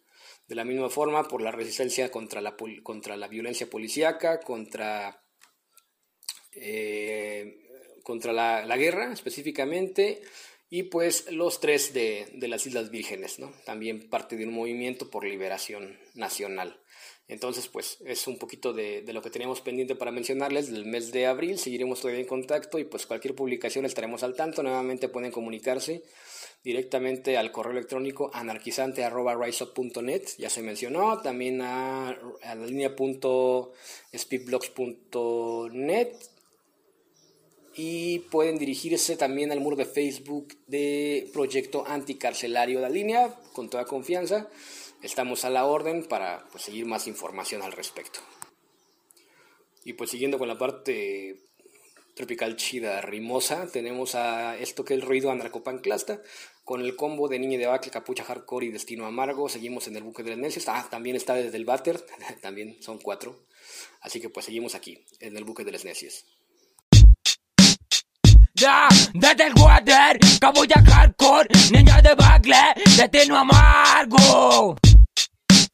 De la misma forma, por la resistencia contra la, contra la violencia policíaca, contra, eh, contra la, la, guerra específicamente, y pues los tres de, de las Islas Vírgenes, ¿no? también parte de un movimiento por liberación nacional. Entonces, pues es un poquito de, de, lo que teníamos pendiente para mencionarles del mes de abril. Seguiremos todavía en contacto y pues cualquier publicación estaremos al tanto. Nuevamente pueden comunicarse directamente al correo electrónico anarquizante.riseup.net, ya se mencionó, también a, a la línea speedblogs.net y pueden dirigirse también al muro de Facebook de Proyecto Anticarcelario. La línea con toda confianza estamos a la orden para pues, seguir más información al respecto. Y pues siguiendo con la parte tropical chida rimosa, tenemos a esto que es el ruido anarcopanclasta, con el combo de Niña de Bacle, Capucha Hardcore y Destino Amargo, seguimos en el buque de las necios, ah, también está desde el Batter, <laughs> también son cuatro, así que pues seguimos aquí, en el buque de las necios. Ya, desde el water, Capucha Hardcore, Niña de Bacle, Destino Amargo.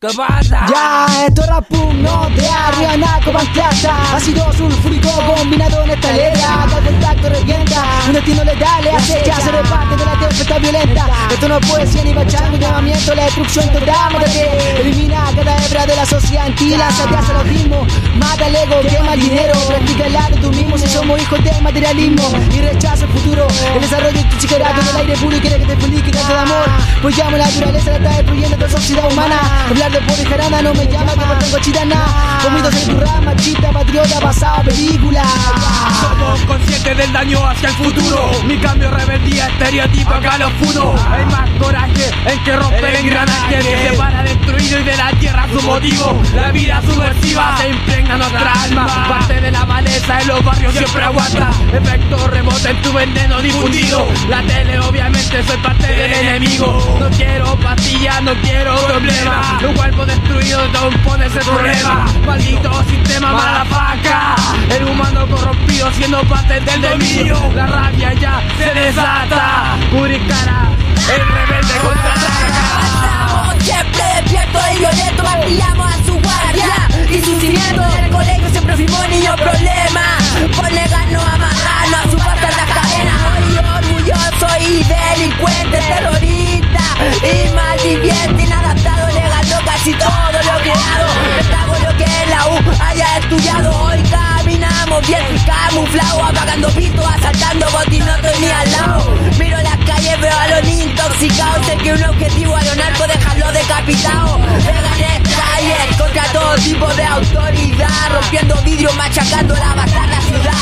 ¿Qué pasa? Ya, esto es rap no de arriba, naco, Ha Ácido sulfúrico combinado en esta letra Cada contacto revienta. Un destino letal, acecha Se reparte de la tempestad violenta. Esto no es poesía ni bachango Llamamiento, la destrucción total Mátate, elimina cada hebra de la sociedad Antila, se te hace lo mismo. Mata el ego, quema el dinero. Practica el lado tú mismo. Si somos hijos del materialismo Y rechazo el futuro. El desarrollo de tu chiquerato En el aire puro y quiere que te feliz, que de amor. Pues llamo la naturaleza, la está destruyendo toda sociedad humana. Hablar de por jarana no me llama que no tengo chitana Comidos en tu rama, chita, patriota, pasada película Somos conscientes del daño hacia el futuro. Mi cambio, rebeldía, estereotipo, acá lo fudo Hay más coraje en que romper el engranaje Que se para destruido y de la tierra su motivo. La vida subversiva se impregna nuestra alma. Parte de la maleza en los barrios siempre aguanta. Efecto rebote en tu veneno difundido. La tele obviamente soy parte del enemigo. No quiero pastillas, no quiero problemas cuerpo destruido te pones el problema Maldito sistema mala faca El humano corrompido siendo parte del dominio. La rabia ya se desata. Puricara, el rebelde contraataca está despierto y violento, martillamos a su guardia. Y sus cimientos en el colegio siempre firmó niño problema. Por negarnos a amarrarnos a su parte las cadenas. Hoy orgulloso y delincuente, terrorista y malviviente, inadaptado, negando casi todo lo creado. Hago lo que la U haya estudiado hoy. Orgullo, camuflado, apagando pito, asaltando botín, no estoy ni al lado. Miro las calles, veo a los niños intoxicados, sé que un objetivo a los narcos dejarlo decapitado. Pegan calles contra todo tipo de autoridad, rompiendo vidrio, machacando la bastarda ciudad,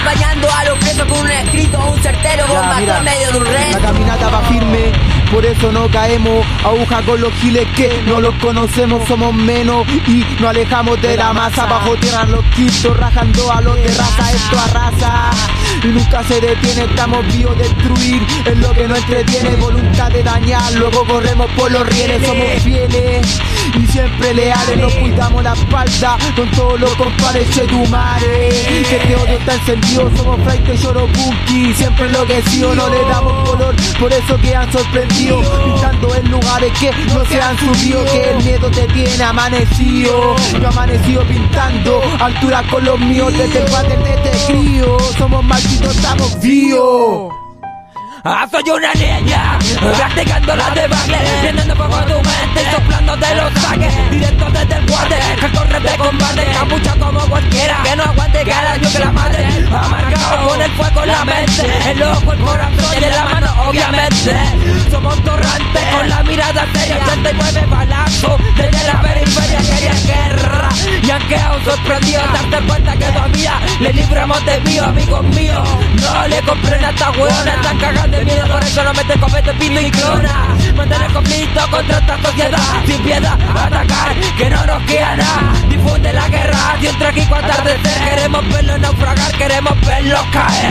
apañando a los presos con un escrito, un certero, bomba en medio de un rey. La caminata va firme, por eso no caemos. Aguja con los giles que no los conocemos, somos menos y no alejamos de la masa. Bajo tierra los quintos, rajando a los de raza, esto arrasa. Y nunca se detiene, estamos vivos destruir. Es lo que no entretiene, voluntad de dañar. Luego corremos por los rieles, somos fieles y siempre leales. Nos cuidamos la espalda con todos los compadres chetumares. Que este odio está encendido, somos flight lloro bunky. Siempre enloquecido, no le damos color, por eso quedan sorprendidos. Pintando en lugares que no se han subido, que el miedo te tiene amanecido. Yo amanecido pintando altura con los míos desde el padre de este crío. Somos malditos, estamos vivos. Ah, soy una niña, practicando la debacle Viendo poco tu mente, soplando de los saques Directo desde el guante, que corre de combate Capucha como cualquiera, que no aguante cada año que la madre Amargado con el fuego en la mente El ojo, el corazón y en la mano, obviamente Somos torrantes con la mirada seria 89 balazos desde la periferia quería guerra Y han quedado sorprendidos darte cuenta que todavía le libramos de mío, amigos míos No le compren a esta hueona, están cagando de miedo, por eso no mete copete, pino y clona. Mantener conflicto contra esta sociedad, sin piedad, atacar, que no nos queda nada. Difunde la guerra, de un trágico atardecer. Queremos verlo naufragar, queremos verlo caer. Me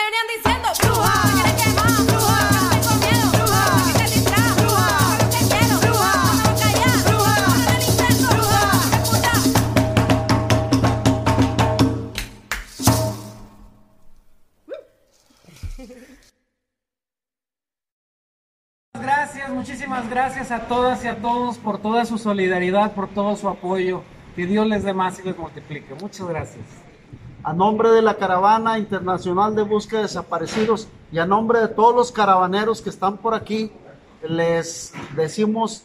venían diciendo, gracias a todas y a todos por toda su solidaridad, por todo su apoyo. Que Dios les dé más y les multiplique. Muchas gracias. A nombre de la Caravana Internacional de Búsqueda de Desaparecidos y a nombre de todos los caravaneros que están por aquí, les decimos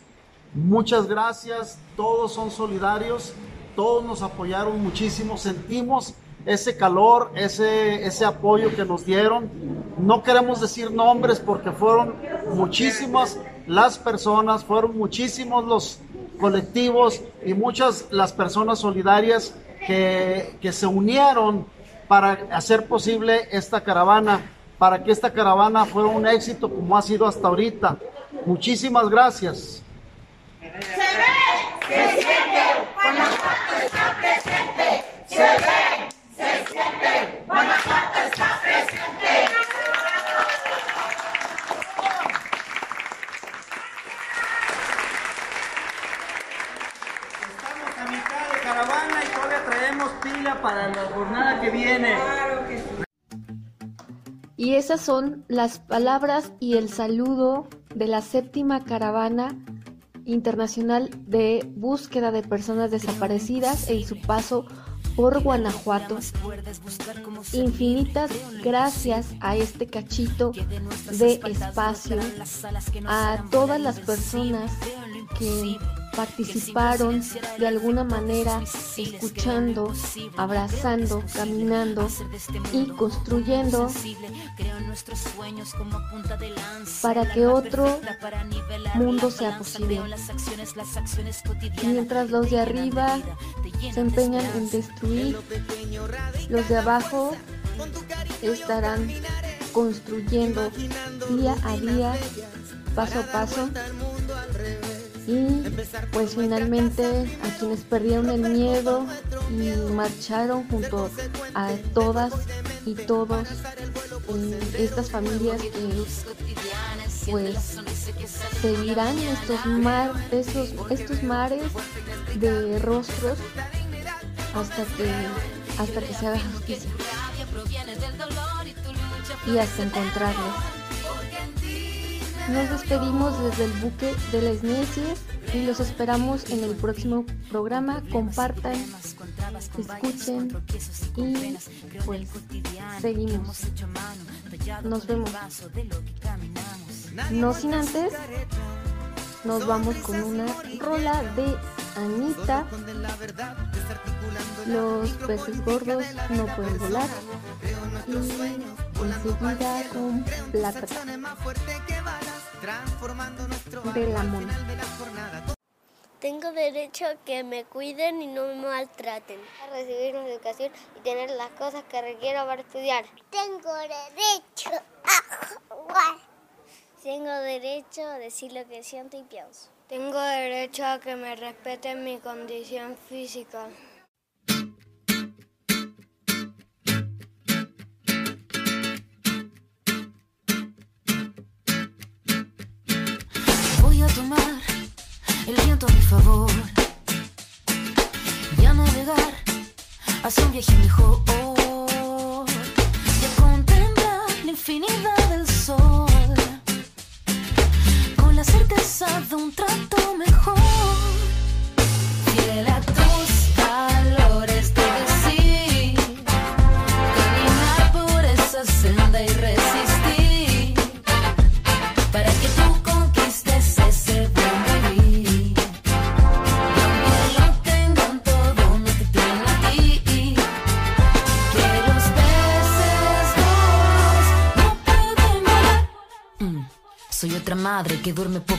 muchas gracias. Todos son solidarios, todos nos apoyaron muchísimo, sentimos ese calor, ese, ese apoyo que nos dieron. No queremos decir nombres porque fueron muchísimas las personas, fueron muchísimos los colectivos y muchas las personas solidarias que, que se unieron para hacer posible esta caravana, para que esta caravana fuera un éxito como ha sido hasta ahorita. Muchísimas gracias. Y esas son las palabras y el saludo de la séptima caravana internacional de búsqueda de personas desaparecidas en su paso por Guanajuato. Infinitas gracias a este cachito de espacio, a todas las personas que participaron de alguna manera escuchando, abrazando, caminando y construyendo para que otro mundo sea posible. Mientras los de arriba se empeñan en destruir, los de abajo estarán construyendo día a día, paso a paso. Y pues finalmente a quienes perdieron el miedo y marcharon junto a todas y todos eh, estas familias que pues seguirán estos mar estos, estos mares de rostros hasta que hasta que se haga justicia y hasta encontrarlos. Nos despedimos desde el buque de las Necias y los esperamos en el próximo programa. Compartan, escuchen y pues seguimos. Nos vemos. No sin antes, nos vamos con una rola de Anita. Los peces gordos no pueden volar. Y enseguida con plata de la mona. Tengo derecho a que me cuiden y no me maltraten. A recibir una educación y tener las cosas que requiero para estudiar. Tengo derecho a jugar. Tengo derecho a decir lo que siento y pienso. Tengo derecho a que me respeten mi condición física. Favor. Y a navegar hacia un viaje mejor. Y a contemplar la infinidad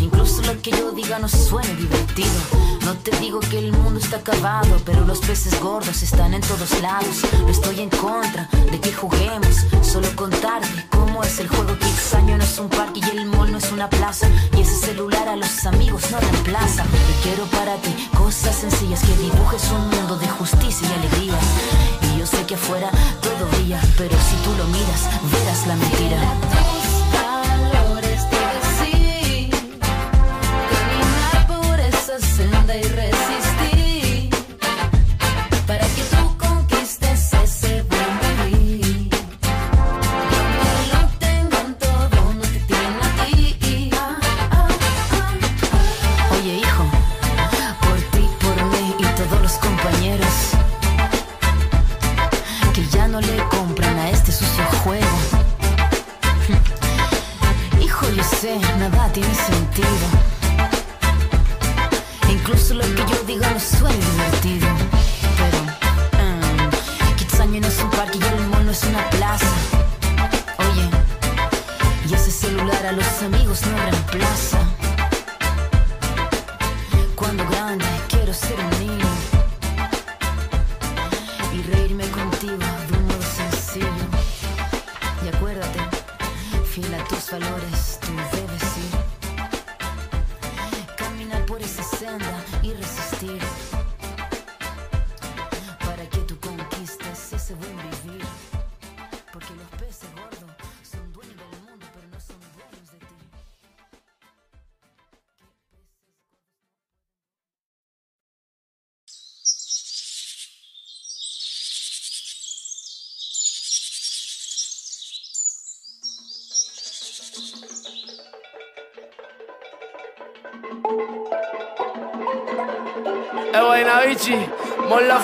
Incluso lo que yo diga no suene divertido. No te digo que el mundo está acabado, pero los peces gordos están en todos lados. No estoy en contra de que juguemos, solo contarte cómo es el juego. Que año no es un parque y el mall no es una plaza. Y ese celular a los amigos no reemplaza. Yo quiero para ti cosas sencillas que dibujes un mundo de justicia y alegría. Y yo sé que afuera todo brilla, pero si tú lo miras, verás la mentira. Eh, buena, bichi, mon la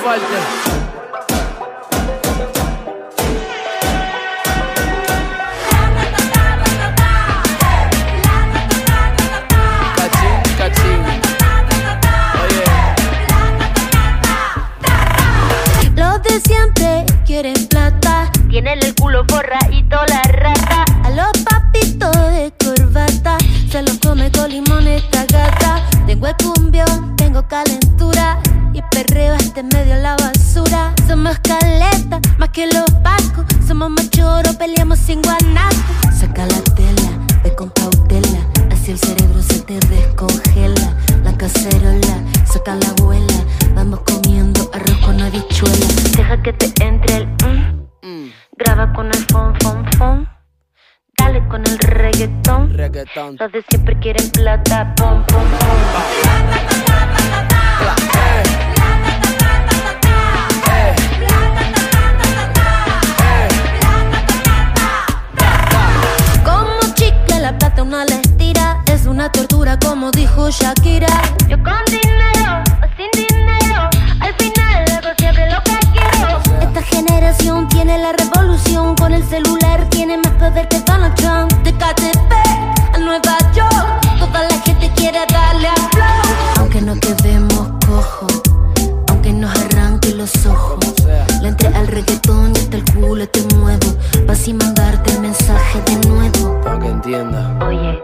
Le entré al reggaetón y hasta el culo te muevo. Pa' así mandarte el mensaje de nuevo. Para que entienda. Oye,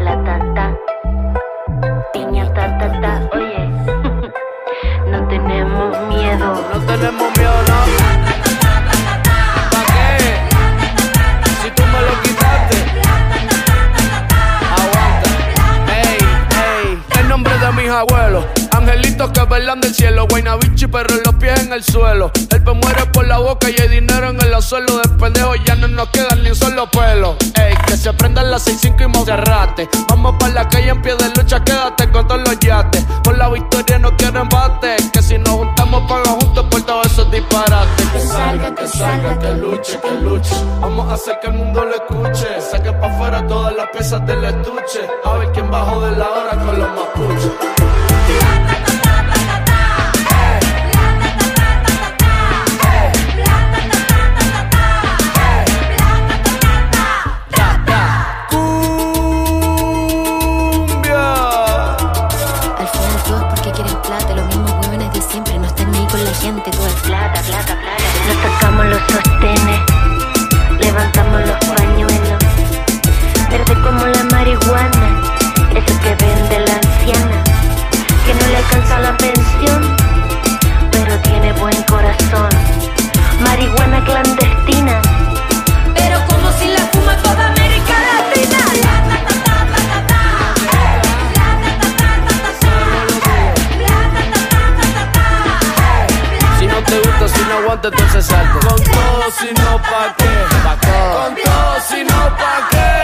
la tata, piña ta ta ta, oye, <laughs> no tenemos miedo. No tenemos miedo, Velan del cielo. Guaynabichi, pero los pies en el suelo. El pe muere por la boca y hay dinero en el suelo. De pendejo ya no nos queda ni un solo pelo. Ey, que se prendan las 6-5 y Monserrate. Vamos para la calle en pie de lucha, quédate con todos los yates. Por la victoria no quiero empate. Que si nos juntamos, paga juntos por todos esos disparates. Que salga, que salga, que luche, que luche. Vamos a hacer que el mundo lo escuche. Saque pa' afuera todas las piezas del estuche. A ver quién bajó de la hora con los mapuches. Los sostenes, levantamos los pañuelos, verde como la marihuana, eso que vende la anciana, que no le alcanza la pensión, pero tiene buen corazón. Marihuana clandestina, se. Con todo si no pa' qué. Con todo si no pa' qué.